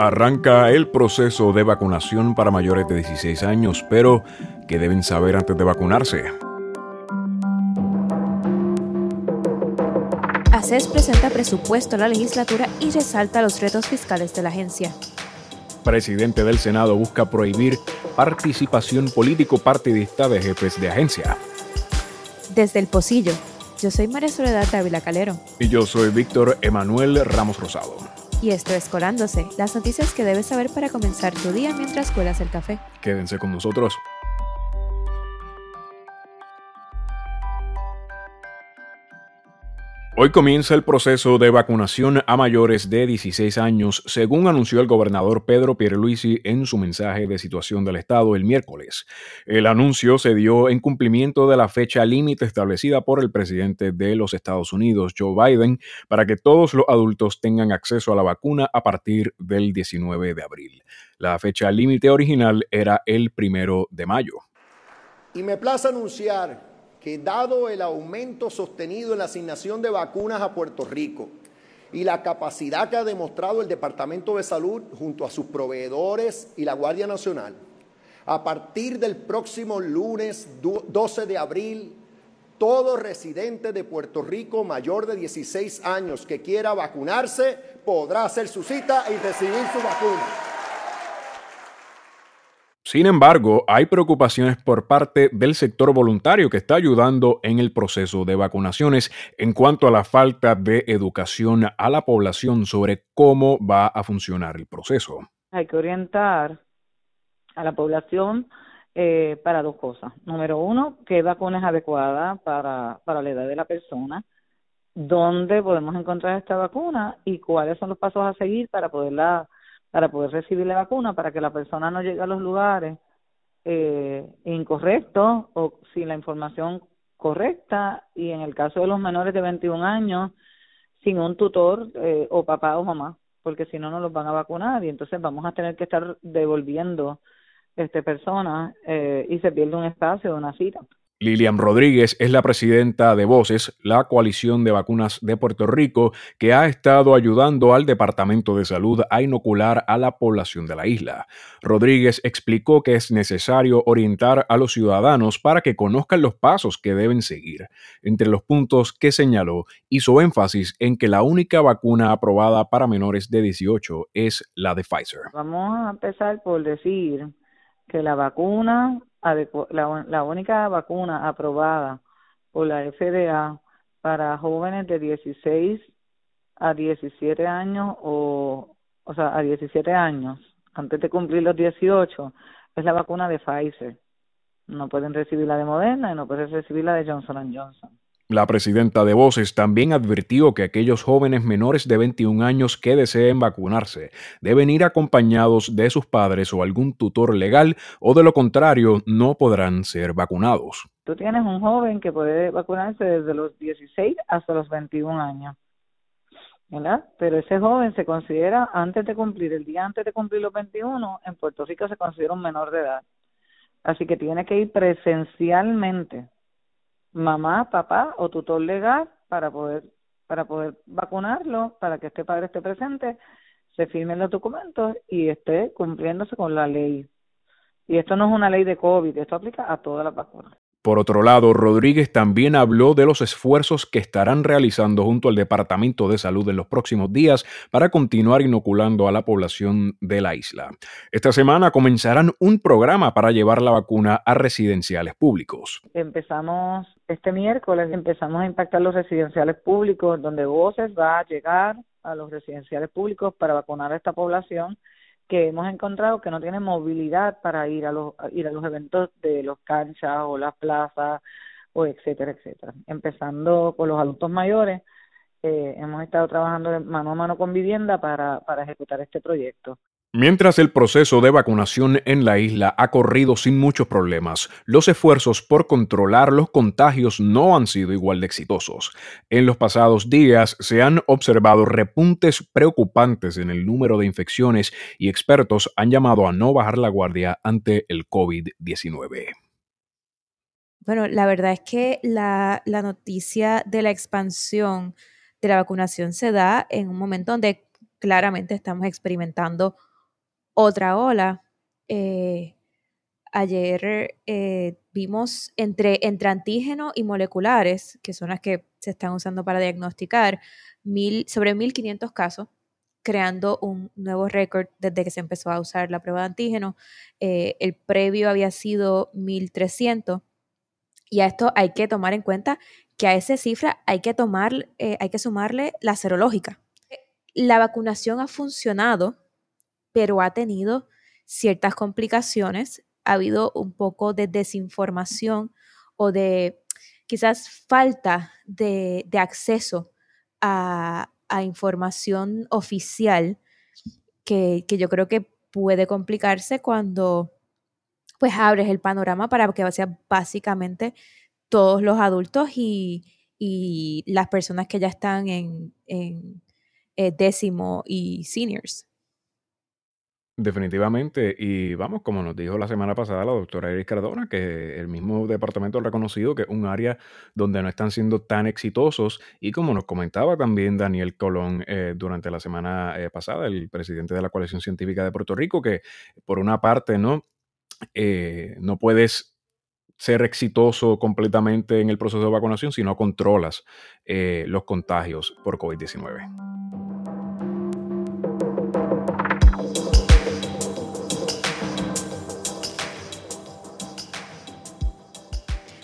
Arranca el proceso de vacunación para mayores de 16 años, pero ¿qué deben saber antes de vacunarse? ACES presenta presupuesto a la legislatura y resalta los retos fiscales de la agencia. Presidente del Senado busca prohibir participación político-partidista de jefes de agencia. Desde el Pocillo, yo soy María Soledad Dávila Calero. Y yo soy Víctor Emanuel Ramos Rosado y esto es Colándose, las noticias que debes saber para comenzar tu día mientras cuelas el café. Quédense con nosotros. Hoy comienza el proceso de vacunación a mayores de 16 años, según anunció el gobernador Pedro Pierluisi en su mensaje de situación del Estado el miércoles. El anuncio se dio en cumplimiento de la fecha límite establecida por el presidente de los Estados Unidos, Joe Biden, para que todos los adultos tengan acceso a la vacuna a partir del 19 de abril. La fecha límite original era el primero de mayo. Y me place anunciar que dado el aumento sostenido en la asignación de vacunas a Puerto Rico y la capacidad que ha demostrado el Departamento de Salud junto a sus proveedores y la Guardia Nacional, a partir del próximo lunes 12 de abril, todo residente de Puerto Rico mayor de 16 años que quiera vacunarse podrá hacer su cita y recibir su vacuna. Sin embargo, hay preocupaciones por parte del sector voluntario que está ayudando en el proceso de vacunaciones en cuanto a la falta de educación a la población sobre cómo va a funcionar el proceso. Hay que orientar a la población eh, para dos cosas. Número uno, qué vacuna es adecuada para, para la edad de la persona, dónde podemos encontrar esta vacuna y cuáles son los pasos a seguir para poderla para poder recibir la vacuna, para que la persona no llegue a los lugares eh, incorrectos o sin la información correcta y en el caso de los menores de 21 años sin un tutor eh, o papá o mamá porque si no no los van a vacunar y entonces vamos a tener que estar devolviendo este personas eh, y se pierde un espacio de una cita. Lilian Rodríguez es la presidenta de Voces, la coalición de vacunas de Puerto Rico, que ha estado ayudando al Departamento de Salud a inocular a la población de la isla. Rodríguez explicó que es necesario orientar a los ciudadanos para que conozcan los pasos que deben seguir. Entre los puntos que señaló, hizo énfasis en que la única vacuna aprobada para menores de 18 es la de Pfizer. Vamos a empezar por decir que la vacuna la, la única vacuna aprobada por la FDA para jóvenes de 16 a 17 años o, o sea, a 17 años, antes de cumplir los 18, es la vacuna de Pfizer. No pueden recibir la de Moderna y no pueden recibir la de Johnson Johnson. La presidenta de Voces también advirtió que aquellos jóvenes menores de 21 años que deseen vacunarse deben ir acompañados de sus padres o algún tutor legal o de lo contrario no podrán ser vacunados. Tú tienes un joven que puede vacunarse desde los 16 hasta los 21 años. ¿verdad? Pero ese joven se considera antes de cumplir, el día antes de cumplir los 21, en Puerto Rico se considera un menor de edad. Así que tiene que ir presencialmente mamá, papá o tutor legal para poder para poder vacunarlo, para que este padre esté presente, se firmen los documentos y esté cumpliéndose con la ley. Y esto no es una ley de COVID, esto aplica a todas las vacunas. Por otro lado, Rodríguez también habló de los esfuerzos que estarán realizando junto al Departamento de Salud en los próximos días para continuar inoculando a la población de la isla. Esta semana comenzarán un programa para llevar la vacuna a residenciales públicos. Empezamos este miércoles, empezamos a impactar los residenciales públicos, donde Voces va a llegar a los residenciales públicos para vacunar a esta población que hemos encontrado que no tienen movilidad para ir a los ir a los eventos de los canchas o las plazas o etcétera etcétera. Empezando por los adultos mayores eh, hemos estado trabajando mano a mano con vivienda para para ejecutar este proyecto Mientras el proceso de vacunación en la isla ha corrido sin muchos problemas, los esfuerzos por controlar los contagios no han sido igual de exitosos. En los pasados días se han observado repuntes preocupantes en el número de infecciones y expertos han llamado a no bajar la guardia ante el COVID-19. Bueno, la verdad es que la, noticia de la expansión de la vacunación se da en un momento donde claramente estamos experimentando otra ola. Eh, ayer eh, vimos entre, entre antígeno y moleculares, que son las que se están usando para diagnosticar, mil, sobre 1.500 casos, creando un nuevo récord desde que se empezó a usar la prueba de antígeno. Eh, el previo había sido 1.300. Y a esto hay que tomar en cuenta que a esa cifra hay que, tomar, eh, hay que sumarle la serológica. La vacunación ha funcionado, pero ha tenido ciertas complicaciones. Ha habido un poco de desinformación o de quizás falta de, acceso a, información oficial que, que, yo creo que puede complicarse cuando pues abres el panorama para que sea básicamente todos los adultos y, las personas que ya están en, eh, décimo y seniors. Definitivamente, y vamos, como nos dijo la semana pasada la doctora Iris Cardona, que el mismo departamento ha reconocido que es un área donde no están siendo tan exitosos, y como nos comentaba también Daniel Colón eh, durante la semana eh, pasada, el presidente de la Coalición Científica de Puerto Rico, que por una parte, ¿no? no puedes ser exitoso completamente en el proceso de vacunación si no controlas eh, los contagios por COVID-19.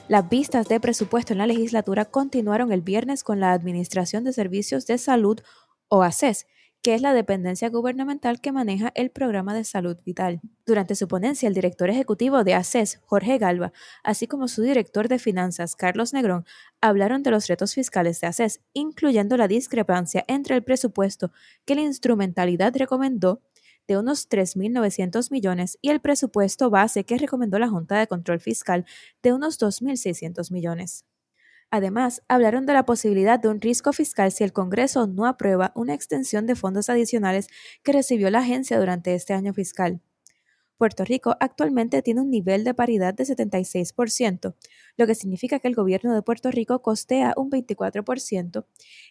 Las vistas de presupuesto en la legislatura continuaron el viernes con la Administración de Servicios de Salud, o ACES, que es la dependencia gubernamental que maneja el programa de salud vital. Durante su ponencia, el director ejecutivo de ACES, Jorge Galva, así como su director de finanzas, Carlos Negrón, hablaron de los retos fiscales de ACES, incluyendo la discrepancia entre el presupuesto que la instrumentalidad recomendó de unos 3.900 millones y el presupuesto base que recomendó la Junta de Control Fiscal de unos 2.600 millones. Además, hablaron de la posibilidad de un riesgo fiscal si el Congreso no aprueba una extensión de fondos adicionales que recibió la agencia durante este año fiscal. Puerto Rico actualmente tiene un nivel de paridad de 76%, lo que significa que el gobierno de Puerto Rico costea un 24%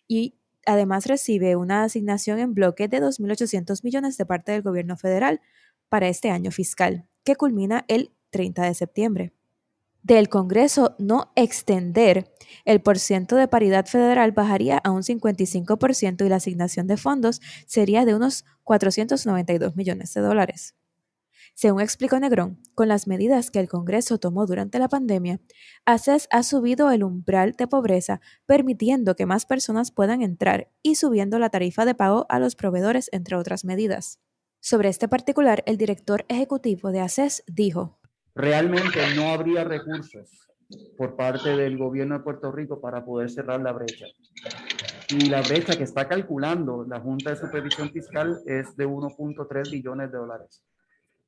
y además recibe una asignación en bloque de 2.800 millones de parte del gobierno federal para este año fiscal, que culmina el 30 de septiembre del Congreso no extender, el porciento de paridad federal bajaría a un 55% y la asignación de fondos sería de unos 492 millones de dólares. Según explicó Negrón, con las medidas que el Congreso tomó durante la pandemia, ACES ha subido el umbral de pobreza, permitiendo que más personas puedan entrar y subiendo la tarifa de pago a los proveedores, entre otras medidas. Sobre este particular, el director ejecutivo de ACES dijo, realmente no habría recursos por parte del gobierno de Puerto Rico para poder cerrar la brecha. Y la brecha que está calculando la Junta de Supervisión Fiscal es de 1.3 billones de dólares.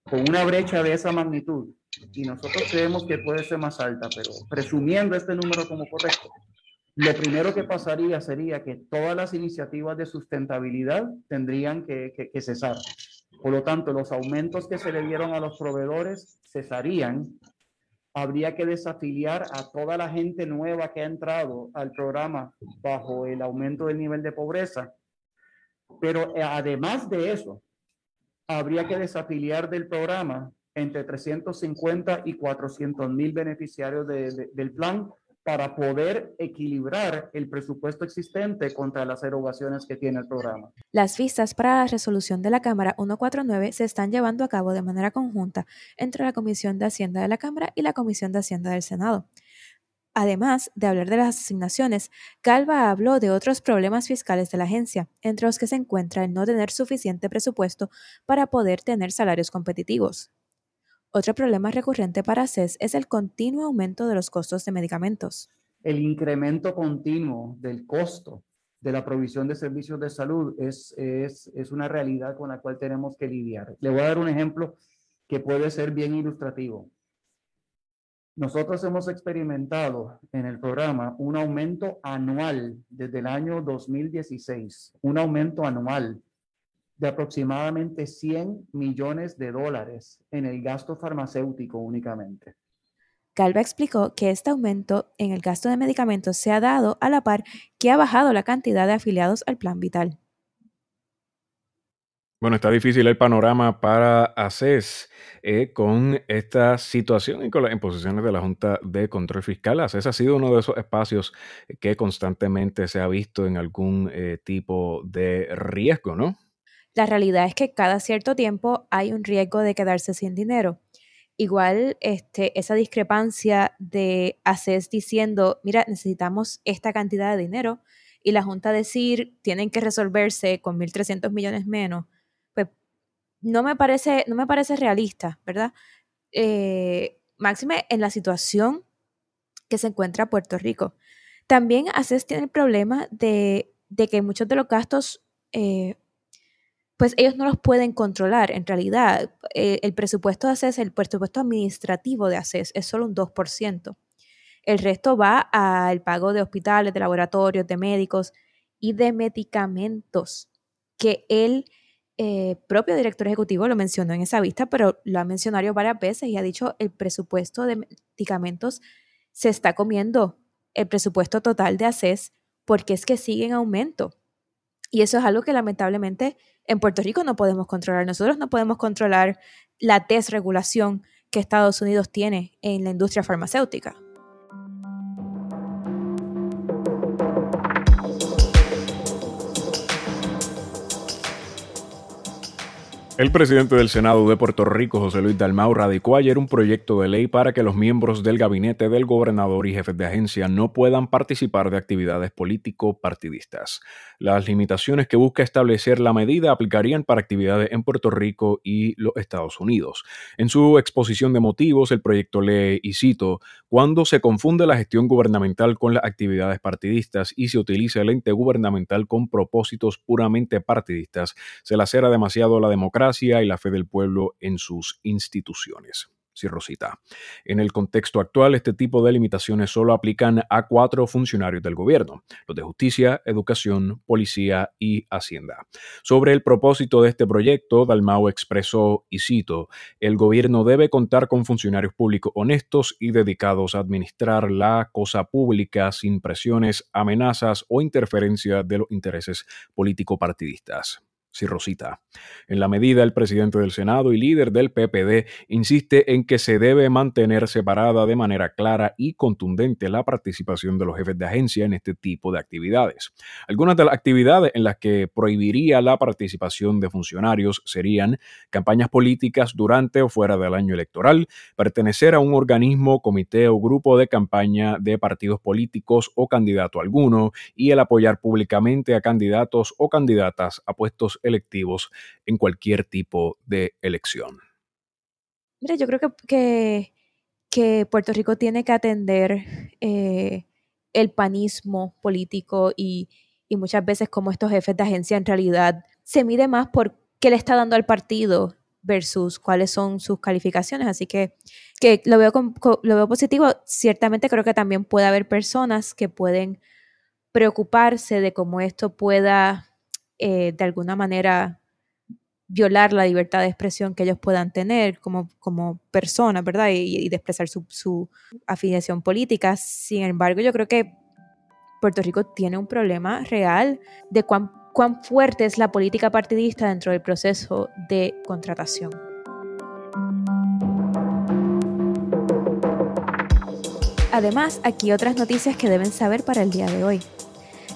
Con una brecha de esa magnitud, y nosotros creemos que puede ser más alta, pero presumiendo este número como correcto, lo primero que pasaría sería que todas las iniciativas de sustentabilidad tendrían que, cesar. Por lo tanto, los aumentos que se le dieron a los proveedores cesarían. Habría que desafiliar a toda la gente nueva que ha entrado al programa bajo el aumento del nivel de pobreza. Pero eh, además de eso, habría que desafiliar del programa entre 350 y 400 mil beneficiarios del plan para poder equilibrar el presupuesto existente contra las erogaciones que tiene el programa. Las vistas para la resolución de la Cámara 149 se están llevando a cabo de manera conjunta entre la Comisión de Hacienda de la Cámara y la Comisión de Hacienda del Senado. Además de hablar de las asignaciones, Calva habló de otros problemas fiscales de la agencia, entre los que se encuentra el no tener suficiente presupuesto para poder tener salarios competitivos. Otro problema recurrente para CES es el continuo aumento de los costos de medicamentos. El incremento continuo del costo de la provisión de servicios de salud es, es, es una realidad con la cual tenemos que lidiar. Le voy a dar un ejemplo que puede ser bien ilustrativo. Nosotros hemos experimentado en el programa un aumento anual desde el año 2016, un aumento anual de aproximadamente 100 millones de dólares en el gasto farmacéutico únicamente. Calva explicó que este aumento en el gasto de medicamentos se ha dado a la par que ha bajado la cantidad de afiliados al plan vital. Bueno, está difícil el panorama para ACES eh, con esta situación y con las imposiciones de la Junta de Control Fiscal. ACES ha sido uno de esos espacios que constantemente se ha visto en algún eh, tipo de riesgo, ¿no? La realidad es que cada cierto tiempo hay un riesgo de quedarse sin dinero. Igual este, esa discrepancia de ACES diciendo, mira, necesitamos esta cantidad de dinero y la Junta decir, tienen que resolverse con 1.300 millones menos no me parece, no me parece realista, ¿verdad? Eh, máxime en la situación que se encuentra Puerto Rico. También ACES tiene el problema de, que muchos de los gastos, eh, pues ellos no los pueden controlar. En realidad, eh, el presupuesto de ACES, el presupuesto administrativo de ACES es solo un 2%. El resto va al pago de hospitales, de laboratorios, de médicos y de medicamentos que él eh, propio director ejecutivo lo mencionó en esa vista, pero lo ha mencionado varias veces y ha dicho el presupuesto de medicamentos se está comiendo el presupuesto total de ACES porque es que sigue en aumento. Y eso es algo que lamentablemente en Puerto Rico no podemos controlar. Nosotros no podemos controlar la desregulación que Estados Unidos tiene en la industria farmacéutica. El presidente del Senado de Puerto Rico, José Luis Dalmau, radicó ayer un proyecto de ley para que los miembros del gabinete del gobernador y jefes de agencia no puedan participar de actividades político-partidistas. Las limitaciones que busca establecer la medida aplicarían para actividades en Puerto Rico y los Estados Unidos. En su exposición de motivos, el proyecto lee, y cito, cuando se confunde la gestión gubernamental con las actividades partidistas y se utiliza el ente gubernamental con propósitos puramente partidistas, se lacera demasiado la democracia y la fe del pueblo en sus instituciones. Sí, Rosita. En el contexto actual, este tipo de limitaciones solo aplican a cuatro funcionarios del gobierno, los de justicia, educación, policía y hacienda. Sobre el propósito de este proyecto, Dalmau expresó, y cito, el gobierno debe contar con funcionarios públicos honestos y dedicados a administrar la cosa pública sin presiones, amenazas o interferencia de los intereses político-partidistas. Rosita. En la medida, el presidente del Senado y líder del PPD insiste en que se debe mantener separada de manera clara y contundente la participación de los jefes de agencia en este tipo de actividades. Algunas de las actividades en las que prohibiría la participación de funcionarios serían campañas políticas durante o fuera del año electoral, pertenecer a un organismo, comité o grupo de campaña de partidos políticos o candidato alguno y el apoyar públicamente a candidatos o candidatas a puestos electivos en cualquier tipo de elección. Mira, yo creo que, que, Puerto Rico tiene que atender eh, el panismo político y, muchas veces como estos jefes de agencia en realidad se mide más por qué le está dando al partido versus cuáles son sus calificaciones. Así que, que lo, veo lo veo positivo. Ciertamente creo que también puede haber personas que pueden preocuparse de cómo esto pueda eh, de alguna manera violar la libertad de expresión que ellos puedan tener como, como personas, ¿verdad? Y, de expresar su, su, afiliación política. Sin embargo, yo creo que Puerto Rico tiene un problema real de cuán, cuán fuerte es la política partidista dentro del proceso de contratación. Además, aquí otras noticias que deben saber para el día de hoy.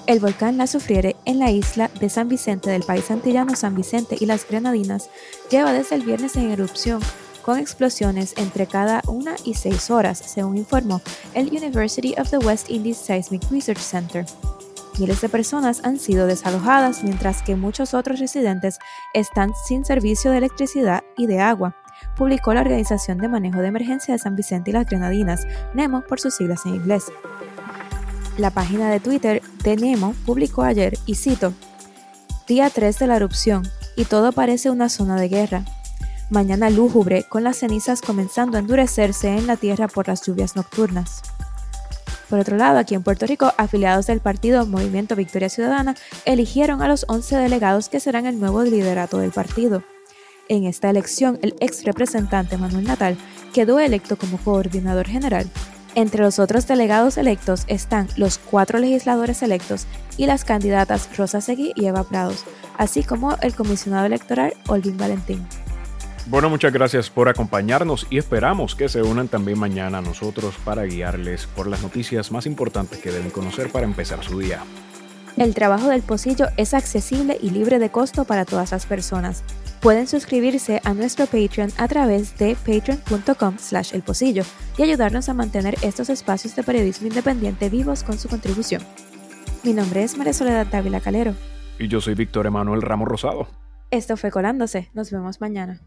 El volcán La Sufriere en la isla de San Vicente del país antillano San Vicente y las Grenadinas lleva desde el viernes en erupción con explosiones entre cada una y seis horas, según informó el University of the West Indies Seismic Research Center. Miles de personas han sido desalojadas mientras que muchos otros residentes están sin servicio de electricidad y de agua, publicó la Organización de Manejo de Emergencia de San Vicente y las Grenadinas, NEMO por sus siglas en inglés. La página de Twitter de Nemo publicó ayer, y cito, Día 3 de la erupción, y todo parece una zona de guerra. Mañana lúgubre, con las cenizas comenzando a endurecerse en la tierra por las lluvias nocturnas. Por otro lado, aquí en Puerto Rico, afiliados del partido Movimiento Victoria Ciudadana eligieron a los 11 delegados que serán el nuevo liderato del partido. En esta elección, el ex representante Manuel Natal quedó electo como coordinador general entre los otros delegados electos están los cuatro legisladores electos y las candidatas Rosa Seguí y Eva Prados, así como el comisionado electoral Olvin Valentín. Bueno, muchas gracias por acompañarnos y esperamos que se unan también mañana a nosotros para guiarles por las noticias más importantes que deben conocer para empezar su día. El trabajo del pocillo es accesible y libre de costo para todas las personas. Pueden suscribirse a nuestro Patreon a través de patreon.com slash el pocillo y ayudarnos a mantener estos espacios de periodismo independiente vivos con su contribución. Mi nombre es María Soledad Dávila Calero. Y yo soy Víctor Emanuel Ramos Rosado. Esto fue Colándose. Nos vemos mañana.